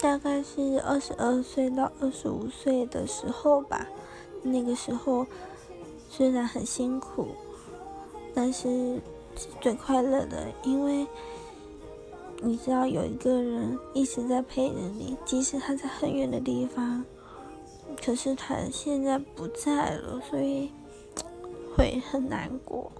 大概是二十二岁到二十五岁的时候吧。那个时候虽然很辛苦但是是最快乐的因为你知道有一个人一直在陪着你即使他在很远的地方可是他现在不在了所以会很难过。